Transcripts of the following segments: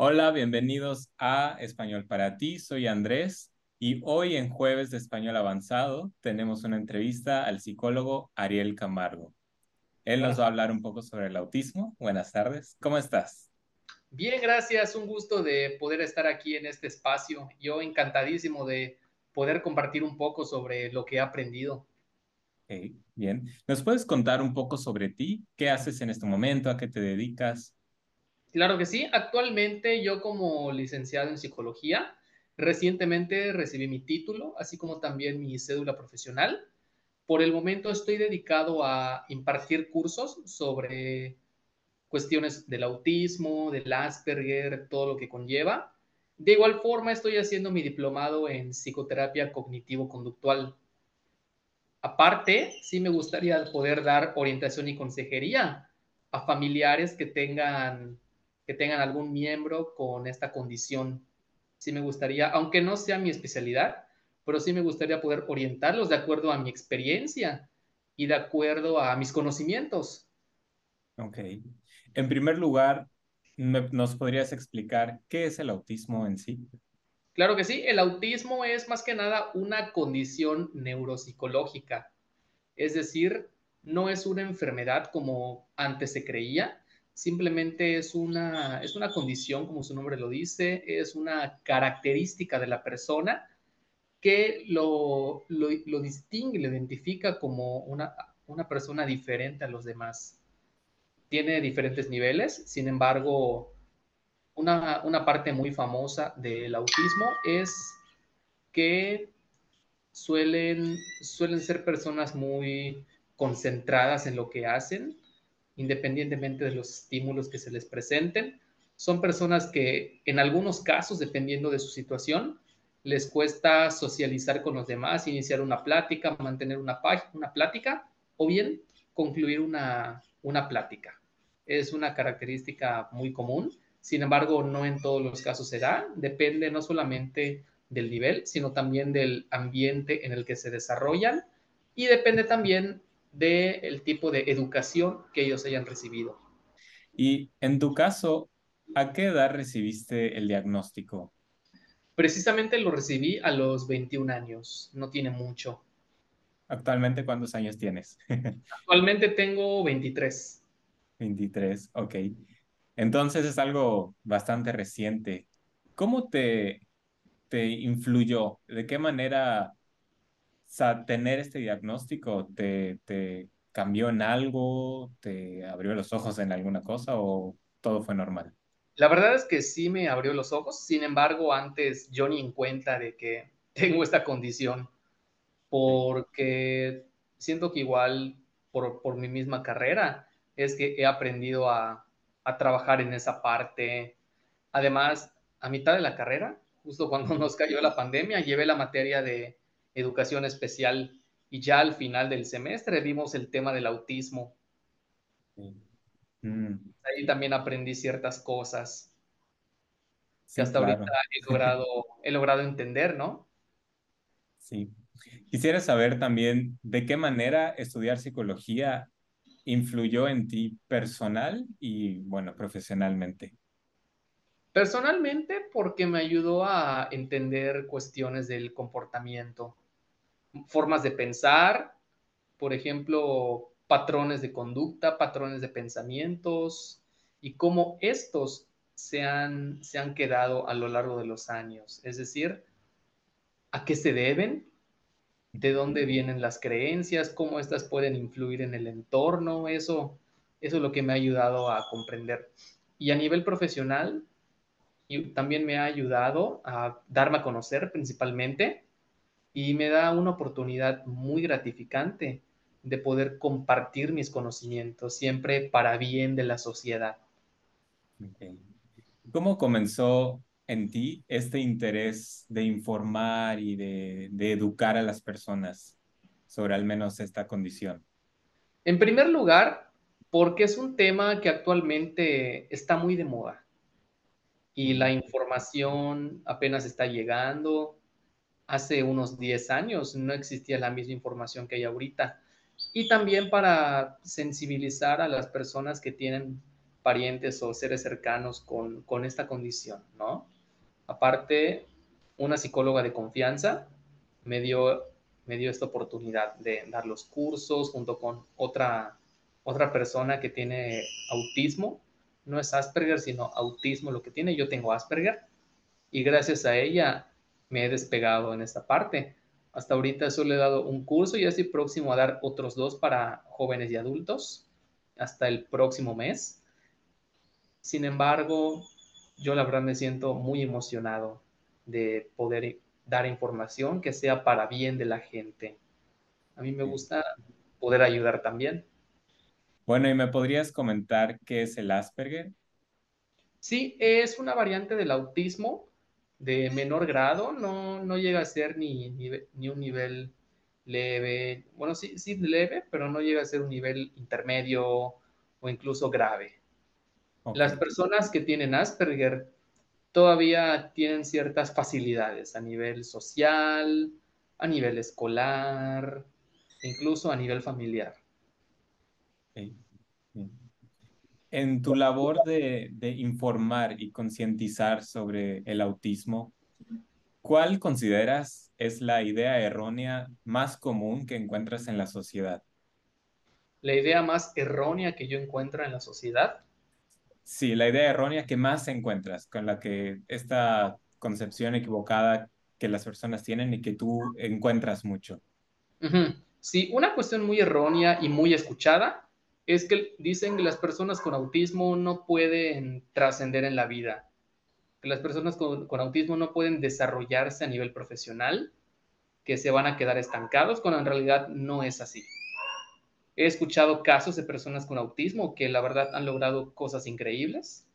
Hola, bienvenidos a Español para ti. Soy Andrés y hoy en Jueves de Español Avanzado tenemos una entrevista al psicólogo Ariel Camargo. Él nos va a hablar un poco sobre el autismo. Buenas tardes. ¿Cómo estás? Bien, gracias. Un gusto de poder estar aquí en este espacio. Yo encantadísimo de poder compartir un poco sobre lo que he aprendido. bien. ¿Nos puedes contar un poco sobre ti? ¿Qué haces en este momento? ¿A qué te dedicas? Claro que sí. Actualmente yo como licenciado en psicología, recientemente recibí mi título, así como también mi cédula profesional. Por el momento estoy dedicado a impartir cursos sobre cuestiones del autismo, del Asperger, todo lo que conlleva. De igual forma estoy haciendo mi diplomado en psicoterapia cognitivo-conductual. Aparte, sí me gustaría poder dar orientación y consejería a familiares que tengan que tengan algún miembro con esta condición. Sí me gustaría, aunque no sea mi especialidad, pero sí me gustaría poder orientarlos de acuerdo a mi experiencia y de acuerdo a mis conocimientos. Ok. En primer lugar, ¿nos podrías explicar qué es el autismo en sí? Claro que sí, el autismo es más que nada una condición neuropsicológica, es decir, no es una enfermedad como antes se creía, simplemente es una, es una condición, como su nombre lo dice, es una característica de la persona que lo, lo, distingue, lo identifica como una, una persona diferente a los demás. Tiene diferentes niveles, sin embargo, una, una parte muy famosa del autismo es que suelen, suelen ser personas muy concentradas en lo que hacen, independientemente de los estímulos que se les presenten. Son personas que en algunos casos, dependiendo de su situación, les cuesta socializar con los demás, iniciar una plática, mantener una, una plática o bien concluir una, una plática. Es una característica muy común, sin embargo, no en todos los casos se da, depende no solamente del nivel, sino también del ambiente en el que se desarrollan y depende también del tipo de educación que ellos hayan recibido. Y en tu caso, ¿a qué edad recibiste el diagnóstico? Precisamente lo recibí a los 21 años, no tiene mucho. ¿Actualmente cuántos años tienes? Actualmente tengo 23. 23, ok. Entonces es algo bastante reciente. ¿Cómo te, te influyó? ¿De qué manera sea, tener este diagnóstico te, te cambió en algo, te abrió los ojos en alguna cosa o todo fue normal? La verdad es que sí me abrió los ojos, sin embargo, antes yo ni en cuenta de que tengo esta condición, porque siento que igual por, por mi misma carrera es que he aprendido a, a trabajar en esa parte. Además, a mitad de la carrera, justo cuando nos cayó la pandemia, llevé la materia de educación especial y ya al final del semestre vimos el tema del autismo. Mm. Ahí también aprendí ciertas cosas que hasta ahorita he logrado, he logrado entender, ¿no? Sí. Quisiera saber también de qué manera estudiar psicología influyó en ti personal y, bueno, profesionalmente. Personalmente, porque me ayudó a entender cuestiones del comportamiento formas de pensar, por ejemplo, patrones de conducta, patrones de pensamientos y cómo estos se han, se han quedado a lo largo de los años. Es decir, a qué se deben, de dónde vienen las creencias, cómo estas pueden influir en el entorno, eso, eso es lo que me ha ayudado a comprender. Y a nivel profesional, y también me ha ayudado a darme a conocer principalmente y me da una oportunidad muy gratificante de poder compartir mis conocimientos, siempre para bien de la sociedad. ¿Cómo comenzó en ti este interés de informar y de, de educar a las personas sobre al menos esta condición? En primer lugar, porque es un tema que actualmente está muy de moda y la información apenas está llegando, hace unos 10 años no existía la misma información que hay ahorita. Y también para sensibilizar a las personas que tienen parientes o seres cercanos con, con esta condición, ¿no? Aparte, una psicóloga de confianza me dio, me dio esta oportunidad de dar los cursos junto con otra, otra persona que tiene autismo. No es Asperger, sino autismo lo que tiene. Yo tengo Asperger y gracias a ella me he despegado en esta parte. Hasta ahorita solo he dado un curso y estoy próximo a dar otros dos para jóvenes y adultos hasta el próximo mes. Sin embargo, yo la verdad me siento muy emocionado de poder dar información que sea para bien de la gente. A mí me gusta poder ayudar también. Bueno, ¿y me podrías comentar qué es el Asperger? Sí, es una variante del autismo de menor grado, no, no llega a ser ni, ni, un nivel leve, bueno, sí, sí leve, pero no llega a ser un nivel intermedio o incluso grave. Las personas que tienen Asperger todavía tienen ciertas facilidades a nivel social, a nivel escolar, incluso a nivel familiar. En tu labor de, de informar y concientizar sobre el autismo, ¿cuál consideras es la idea errónea más común que encuentras en la sociedad? La idea más errónea que yo encuentro en la sociedad Sí, la idea errónea que más encuentras, con la que esta concepción equivocada que las personas tienen y que tú encuentras mucho. Sí, una cuestión muy errónea y muy escuchada es que dicen que las personas con autismo no pueden trascender en la vida, que las personas con, con, autismo no pueden desarrollarse a nivel profesional, que se van a quedar estancados, cuando en realidad no es así. He escuchado casos de personas con autismo que la verdad han logrado cosas increíbles.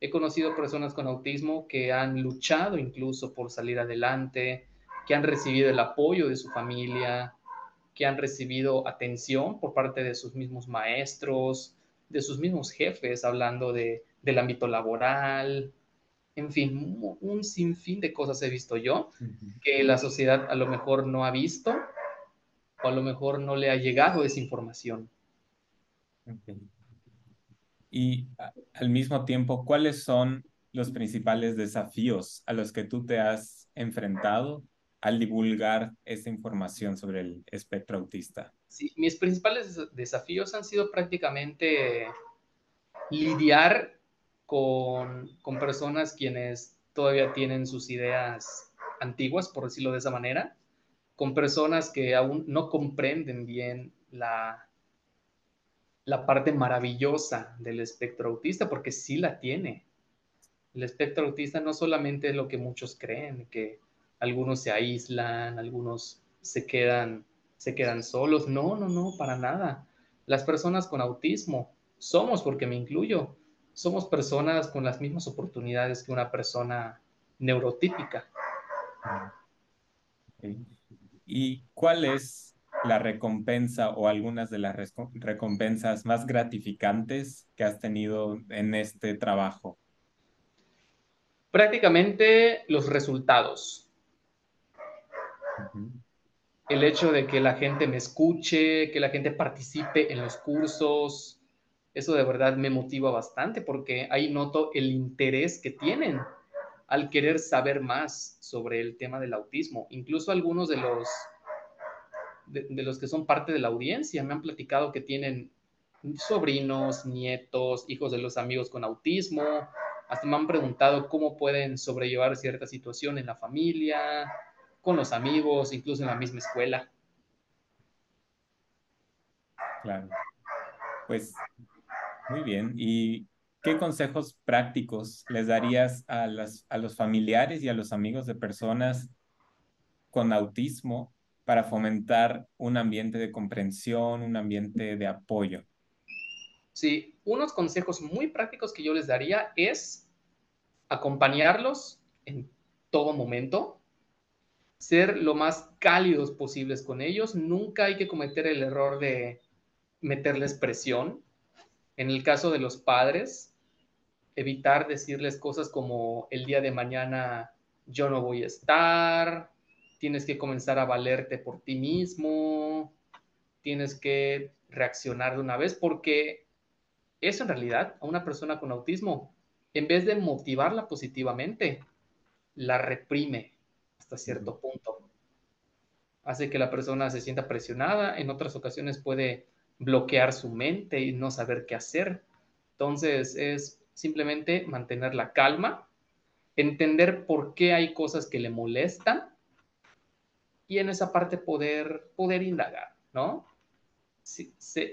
He conocido personas con autismo que han luchado incluso por salir adelante, que han recibido el apoyo de su familia, que han recibido atención por parte de sus mismos maestros, de sus mismos jefes, hablando de, del ámbito laboral. En fin, un sinfín de cosas he visto yo que la sociedad a lo mejor no ha visto o a lo mejor no le ha llegado esa información. Y al mismo tiempo, ¿cuáles son los principales desafíos a los que tú te has enfrentado al divulgar esta información sobre el espectro autista? Sí, mis principales desafíos han sido prácticamente lidiar con, con personas quienes todavía tienen sus ideas antiguas, por decirlo de esa manera, con personas que aún no comprenden bien la, la parte maravillosa del espectro autista, porque sí la tiene. El espectro autista no solamente es lo que muchos creen, que algunos se aíslan, algunos se quedan, se quedan solos. No, no, no, para nada. Las personas con autismo somos, porque me incluyo, somos personas con las mismas oportunidades que una persona neurotípica. ¿Y cuál es la recompensa o algunas de las recompensas más gratificantes que has tenido en este trabajo? Prácticamente los resultados. El hecho de que la gente me escuche, que la gente participe en los cursos, eso de verdad me motiva bastante porque ahí noto el interés que tienen al querer saber más sobre el tema del autismo. Incluso algunos de los, de, los que son parte de la audiencia me han platicado que tienen sobrinos, nietos, hijos de los amigos con autismo. Hasta me han preguntado cómo pueden sobrellevar cierta situación en la familia, con los amigos, incluso en la misma escuela. Claro. Pues muy bien. Y ¿qué consejos prácticos les darías a, las, a los familiares y a los amigos de personas con autismo para fomentar un ambiente de comprensión, un ambiente de apoyo? Sí, unos consejos muy prácticos que yo les daría es acompañarlos en todo momento, ser lo más cálidos posibles con ellos. Nunca hay que cometer el error de meterles presión. En el caso de los padres, evitar decirles cosas como el día de mañana yo no voy a estar, tienes que comenzar a valerte por ti mismo, tienes que reaccionar de una vez porque eso en realidad a una persona con autismo, en vez de motivarla positivamente, la reprime hasta cierto punto. Hace que la persona se sienta presionada, en otras ocasiones puede bloquear su mente y no saber qué hacer. Entonces es simplemente mantener la calma, entender por qué hay cosas que le molestan y en esa parte poder, poder indagar, ¿no?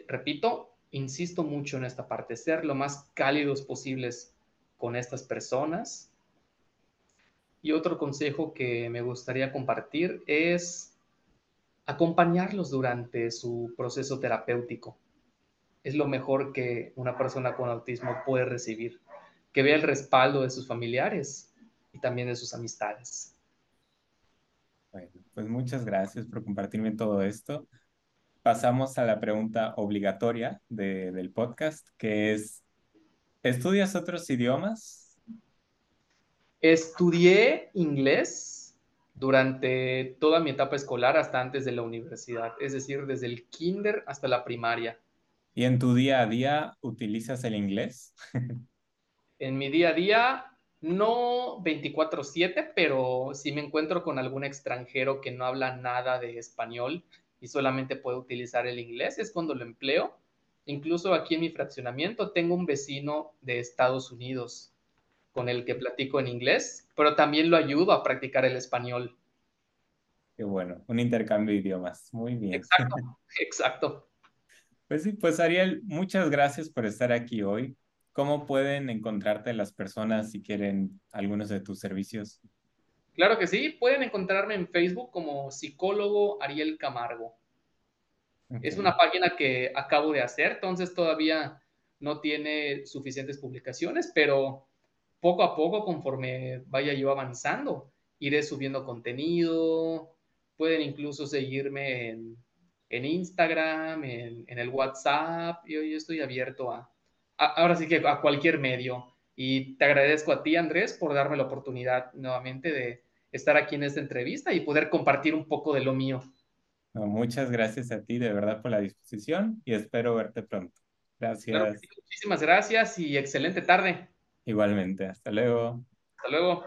repito, insisto mucho en esta parte, ser lo más cálidos posibles con estas personas. Y otro consejo que me gustaría compartir es acompañarlos durante su proceso terapéutico. Es lo mejor que una persona con autismo puede recibir, que vea el respaldo de sus familiares y también de sus amistades. Bueno, pues muchas gracias por compartirme todo esto pasamos a la pregunta obligatoria del podcast, que es, ¿estudias otros idiomas? Estudié inglés durante toda mi etapa escolar hasta antes de la universidad, es decir, desde el kinder hasta la primaria. ¿Y en tu día a día utilizas el inglés? en mi día a día, no 24/7, pero si me encuentro con algún extranjero que no habla nada de español, y solamente puedo utilizar el inglés, es cuando lo empleo. Incluso aquí en mi fraccionamiento tengo un vecino de Estados Unidos con el que platico en inglés, pero también lo ayudo a practicar el español. Qué bueno, un intercambio de idiomas. Muy bien. Exacto, exacto. Pues sí, pues Ariel, muchas gracias por estar aquí hoy. ¿Cómo pueden encontrarte las personas si quieren algunos de tus servicios? Claro que sí, pueden encontrarme en Facebook como psicólogo Ariel Camargo. Es una página que acabo de hacer, entonces todavía no tiene suficientes publicaciones, pero poco a poco, conforme vaya yo avanzando, iré subiendo contenido. Pueden incluso seguirme en, Instagram, en, el WhatsApp. Yo, yo estoy abierto a, ahora sí que a cualquier medio. Y te agradezco a ti, Andrés, por darme la oportunidad nuevamente de, estar aquí en esta entrevista y poder compartir un poco de lo mío. muchas gracias a ti de verdad por la disposición y espero verte pronto. Gracias. muchísimas gracias y excelente tarde. Igualmente, hasta luego. Hasta luego.